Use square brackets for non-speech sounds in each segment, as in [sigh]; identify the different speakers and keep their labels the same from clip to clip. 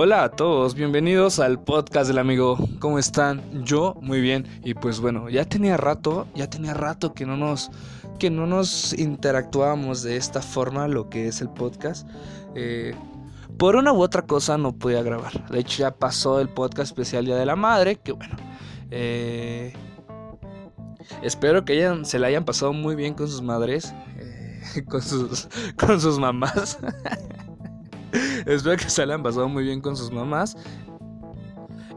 Speaker 1: Hola a todos, bienvenidos al podcast del amigo. ¿Cómo están? Yo muy bien. Y pues bueno, ya tenía rato, ya tenía rato que no nos que no nos interactuábamos de esta forma lo que es el podcast. Eh, por una u otra cosa no podía grabar. De hecho ya pasó el podcast especial Día de la Madre, que bueno. Eh, espero que se la hayan pasado muy bien con sus madres, eh, [laughs] con sus con sus mamás. [laughs] [laughs] Espero que se la han pasado muy bien con sus mamás.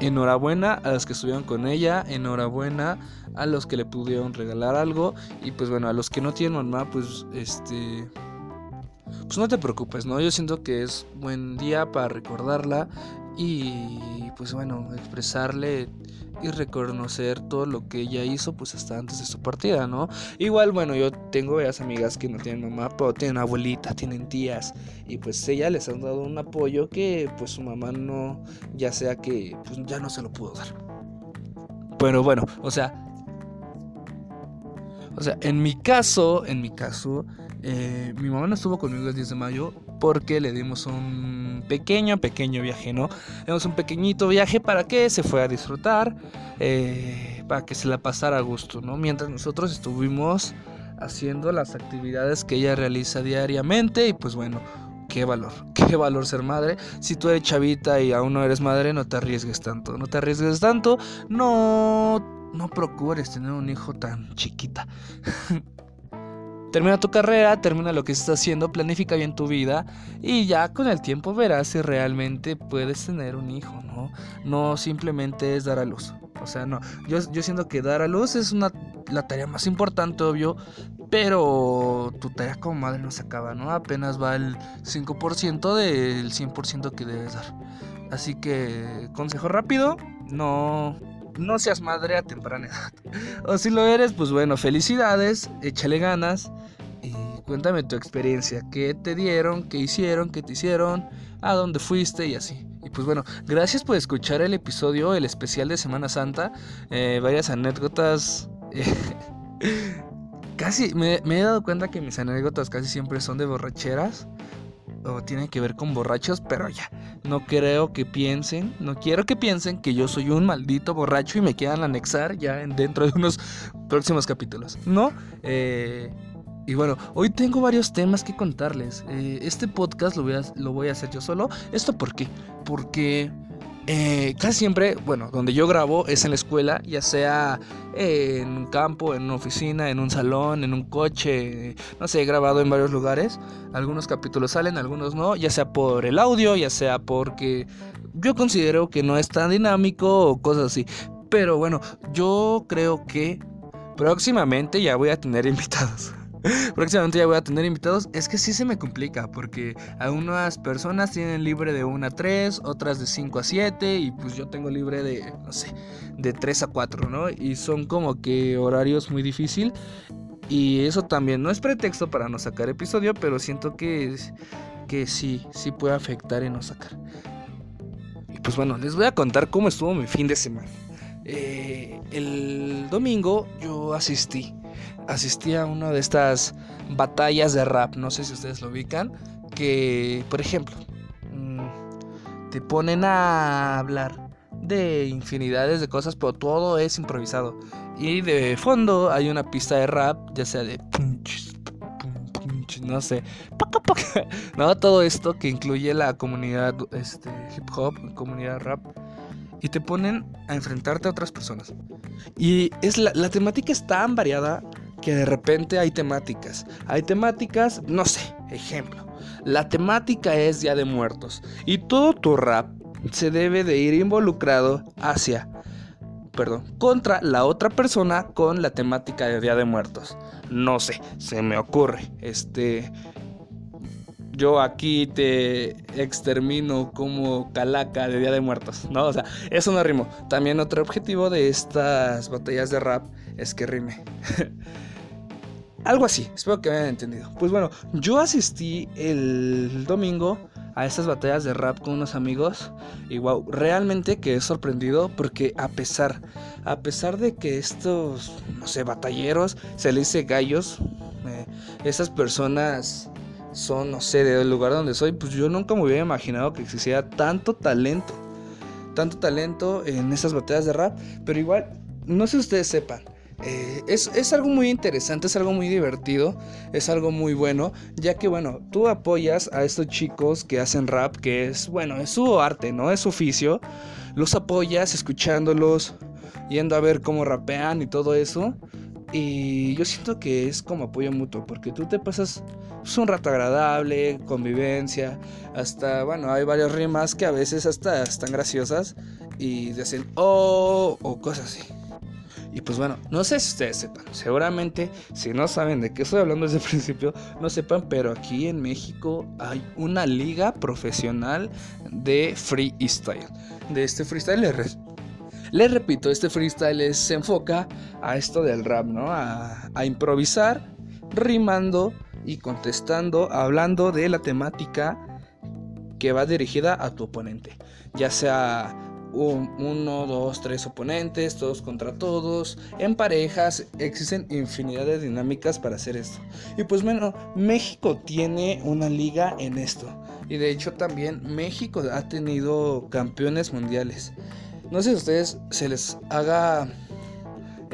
Speaker 1: Enhorabuena a los que estuvieron con ella. Enhorabuena a los que le pudieron regalar algo. Y pues bueno, a los que no tienen mamá, pues este. Pues no te preocupes, ¿no? Yo siento que es buen día para recordarla. Y pues bueno, expresarle y reconocer todo lo que ella hizo pues hasta antes de su partida, ¿no? Igual, bueno, yo tengo varias amigas que no tienen mamá, pero tienen abuelita, tienen tías y pues ella les han dado un apoyo que pues su mamá no, ya sea que pues ya no se lo pudo dar. Pero bueno, o sea, o sea, en mi caso, en mi caso, eh, mi mamá no estuvo conmigo el 10 de mayo porque le dimos un pequeño, pequeño viaje, ¿no? Dimos un pequeñito viaje para que se fuera a disfrutar, eh, para que se la pasara a gusto, ¿no? Mientras nosotros estuvimos haciendo las actividades que ella realiza diariamente y pues bueno, qué valor, [laughs] qué valor ser madre. Si tú eres chavita y aún no eres madre, no te arriesgues tanto, no te arriesgues tanto, no, no procures tener un hijo tan chiquita. [laughs] Termina tu carrera, termina lo que estás haciendo, planifica bien tu vida y ya con el tiempo verás si realmente puedes tener un hijo, ¿no? No simplemente es dar a luz. O sea, no, yo, yo siento que dar a luz es una, la tarea más importante, obvio, pero tu tarea como madre no se acaba, ¿no? Apenas va el 5% del 100% que debes dar. Así que, consejo rápido, no, no seas madre a temprana edad. [laughs] O si lo eres, pues bueno, felicidades, échale ganas y cuéntame tu experiencia, qué te dieron, qué hicieron, qué te hicieron, a dónde fuiste y así. Y pues bueno, gracias por escuchar el episodio, el especial de Semana Santa, eh, varias anécdotas. [laughs] casi me, me he dado cuenta que mis anécdotas casi siempre son de borracheras o tiene que ver con borrachos, pero ya, no creo que piensen, no quiero que piensen que yo soy un maldito borracho y me quieran anexar ya dentro de unos próximos capítulos, ¿no? Eh, y bueno, hoy tengo varios temas que contarles. Eh, este podcast lo voy, a, lo voy a hacer yo solo. ¿Esto por qué? Porque eh, casi siempre, bueno, donde yo grabo es en la escuela, ya sea en un campo, en una oficina, en un salón, en un coche, no sé, he grabado en varios lugares. Algunos capítulos salen, algunos no, ya sea por el audio, ya sea porque yo considero que no es tan dinámico o cosas así. Pero bueno, yo creo que próximamente ya voy a tener [laughs] invitados. Próximamente ya voy a tener invitados. Es que sí se me complica porque algunas personas tienen libre de 1 a 3, otras de 5 a 7 y pues yo tengo libre de, no sé, de 3 a 4, ¿no? Y son como que horarios muy difícil. Y eso también no es pretexto para no sacar episodio, pero siento que, que sí, sí puede afectar en no sacar. Y pues bueno, les voy a contar cómo estuvo mi fin de semana. Eh, el domingo yo asistí asistí a una de estas batallas de rap, no sé si ustedes lo ubican, que, por ejemplo, mm, te ponen a hablar de infinidades de cosas, pero todo es improvisado. Y de fondo hay una pista de rap, ya sea de no sé, [laughs] no todo esto que incluye la comunidad este, hip hop, comunidad rap y te ponen a enfrentarte a otras personas. Y es la, la temática es tan variada que de repente hay temáticas. Hay temáticas, no sé, ejemplo. La temática es Día de Muertos y todo tu rap se debe de ir involucrado hacia, perdón, contra la otra persona con la temática de Día de Muertos. No sé, se me ocurre. Este, yo aquí te extermino como calaca de Día de Muertos, ¿no? O sea, eso no rimo. También otro objetivo de estas batallas de rap es que rime. [laughs] Algo así, espero que hayan entendido. Pues bueno, yo asistí el domingo a estas batallas de rap con unos amigos y wow, realmente quedé sorprendido porque a pesar, a pesar de que estos, no sé, batalleros, se les dice gallos, eh, estas personas son, no sé, del lugar donde soy, pues yo nunca me hubiera imaginado que existiera tanto talento. Tanto talento en esas batallas de rap. Pero igual, no sé si ustedes sepan. Eh, es, es, algo muy interesante, es algo muy divertido, es algo muy bueno, ya que bueno, tú apoyas a estos chicos que hacen rap, que es bueno, es su arte, ¿no? Es su oficio, los apoyas escuchándolos, yendo a ver cómo rapean y todo eso. Y yo siento que es como apoyo mutuo, porque tú te pasas pues, un rato agradable, convivencia, hasta, bueno, hay varias rimas que a veces hasta están graciosas y dicen, oh, o cosas así. Y pues bueno, no sé si ustedes sepan, seguramente si no saben de qué estoy hablando desde el principio, no sepan, pero aquí en México hay una liga profesional de freestyle. De este freestyle les repito, este freestyle se enfoca a esto del rap, ¿no? A, a improvisar, rimando y contestando, hablando de la temática que va dirigida a tu oponente. Ya sea uno, dos, tres oponentes, todos contra todos, en parejas, existen infinidad de dinámicas para hacer esto. Y pues bueno, México tiene una liga en esto. Y de hecho también México ha tenido campeones mundiales. No sé si a ustedes se les haga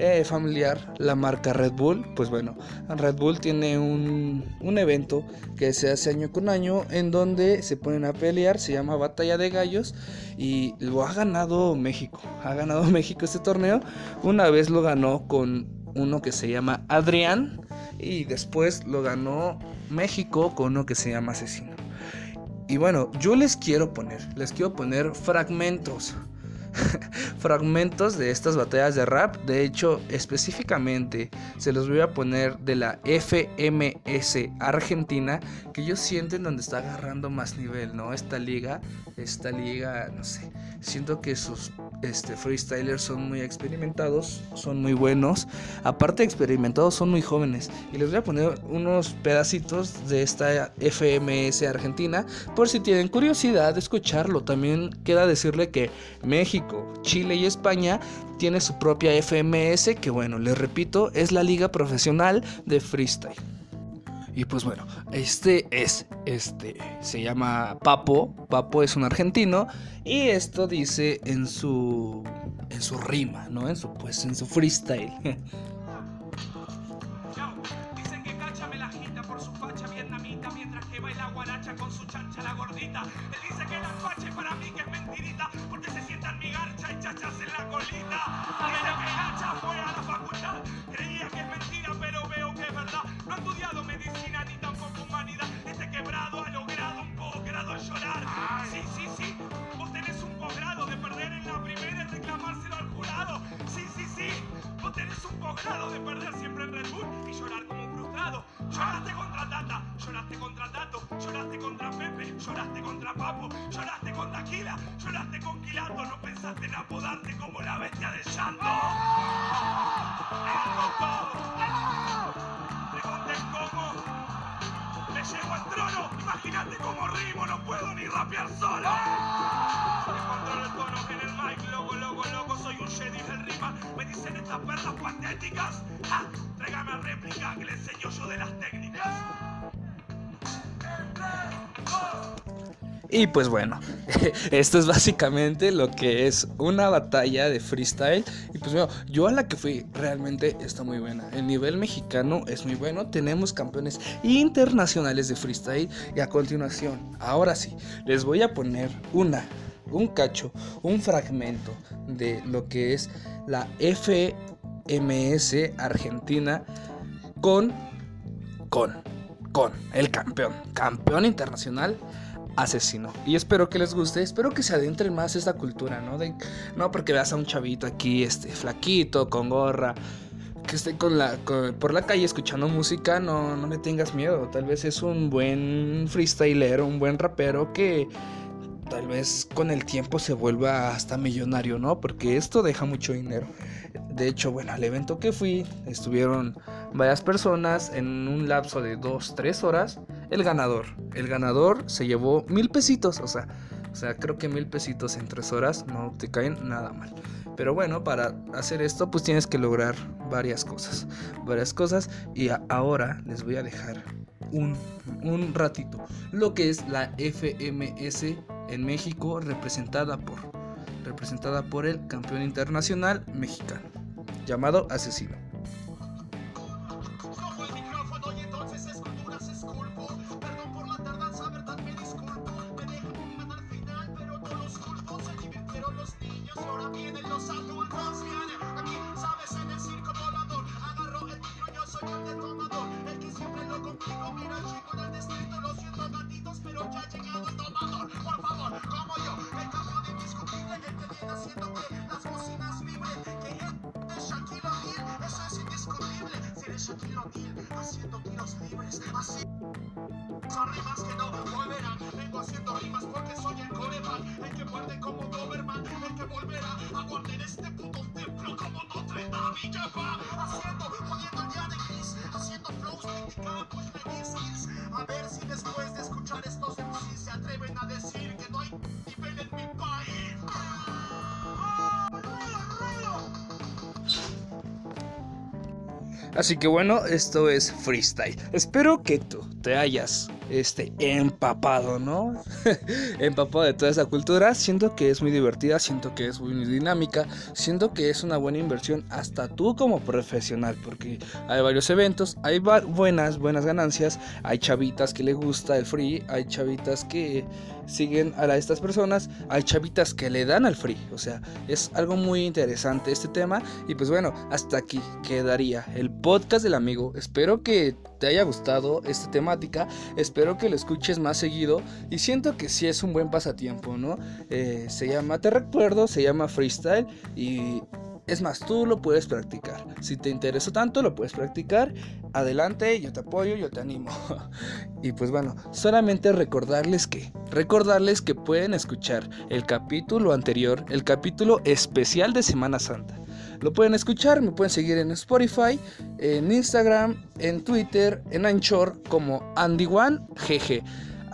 Speaker 1: eh, familiar la marca Red Bull. Pues bueno, Red Bull tiene un, un, evento que se hace año con año en donde se ponen a pelear, se llama Batalla de Gallos y lo ha ganado México. Ha ganado [laughs] México este torneo. Una vez lo ganó con uno que se llama Adrián y después lo ganó México con uno que se llama Asesino. Y bueno, yo les quiero poner, les quiero poner fragmentos [laughs] fragmentos de estas batallas de rap. De hecho, específicamente se los voy a poner de la FMS Argentina, que yo siento en donde está agarrando más nivel, ¿no? Esta liga, esta liga, no sé, siento que sus este, freestylers son muy experimentados, son muy buenos. Aparte de experimentados, son muy jóvenes. Y les voy a poner unos pedacitos de esta FMS Argentina, por si tienen curiosidad de escucharlo. También queda decirle que México Chile y España tiene su propia FMS que bueno, les repito, es la liga profesional de freestyle. Y pues bueno, este es, este, se llama Papo, Papo es un argentino y esto dice en su, en su rima, ¿no? En su, pues, en su freestyle. Él dice que la facha para mí que es mentirita porque se sientan mi garcha y chachas en la colita. De perder siempre en Red Bull y llorar como un frustrado. Lloraste contra Tata, lloraste contra Tato, lloraste contra Pepe, lloraste contra Papo, lloraste con Taquila, lloraste con Quilato, no pensaste en apodarte como la bestia de llanto. Todo. Pregunten cómo. Me llego al trono, imagínate cómo rimo, no puedo ni rapear solo. Controlo el tono en el mic, loco, loco, loco, soy un. Y pues bueno, [laughs] esto es básicamente lo que es una batalla de freestyle. Y pues bueno, yo a la que fui realmente está muy buena. El nivel mexicano es muy bueno. Tenemos campeones internacionales de freestyle. Y a continuación, ahora sí, les voy a poner una, un cacho, un fragmento de lo que es la FMS Argentina con, con, con el campeón, campeón internacional asesino. Y espero que les guste, espero que se adentren más esta cultura, ¿no? No porque veas a un chavito aquí, este, flaquito, con gorra, que esté con la, por la calle escuchando música, no, no le tengas miedo. Tal vez es un buen freestyler, un buen rapero que tal vez con el tiempo se vuelva hasta millonario, ¿no? Porque esto deja mucho dinero. De hecho, bueno, al evento que fui, estuvieron varias personas en un lapso de 2-3 horas. El ganador, el ganador se llevó mil pesitos, o sea, o sea, creo que mil pesitos en 3 horas no te caen nada mal. Pero bueno, para hacer esto, pues tienes que lograr varias cosas. Varias cosas. Y ahora les voy a dejar un, un ratito. Lo que es la FMS en México representada por, representada por el campeón internacional mexicano llamado Asesino.
Speaker 2: Así que
Speaker 1: bueno, esto es freestyle. Espero que tú te hayas este, empapado, ¿no? [laughs] empapado de toda esa cultura. Siento que es muy divertida, siento que es muy dinámica, siento que es una buena inversión hasta tú como profesional, porque hay varios eventos, hay buenas, buenas ganancias, hay chavitas que le gusta el free, hay chavitas que siguen a estas personas, hay chavitas que le dan al free, o sea, es algo muy interesante este tema y pues bueno, hasta aquí quedaría el podcast del amigo. Espero que te haya gustado esta temática, espero que lo escuches más seguido y siento que sí es un buen pasatiempo, ¿no? Eh, se llama, te recuerdo, se llama freestyle y es más, tú lo puedes practicar. Si te interesa tanto, lo puedes practicar. Adelante, yo te apoyo, yo te animo. [laughs] y pues bueno, solamente recordarles que, recordarles que pueden escuchar el capítulo anterior, el capítulo especial de Semana Santa. Lo pueden escuchar, me pueden seguir en Spotify, en Instagram, en Twitter, en Anchor como AndyOneGG.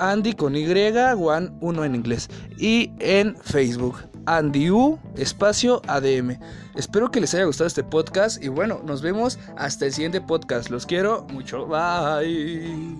Speaker 1: Andy con Y, One 1 en inglés. Y en Facebook, AndyU, espacio ADM. Espero que les haya gustado este podcast y bueno, nos vemos hasta el siguiente podcast. Los quiero mucho. Bye.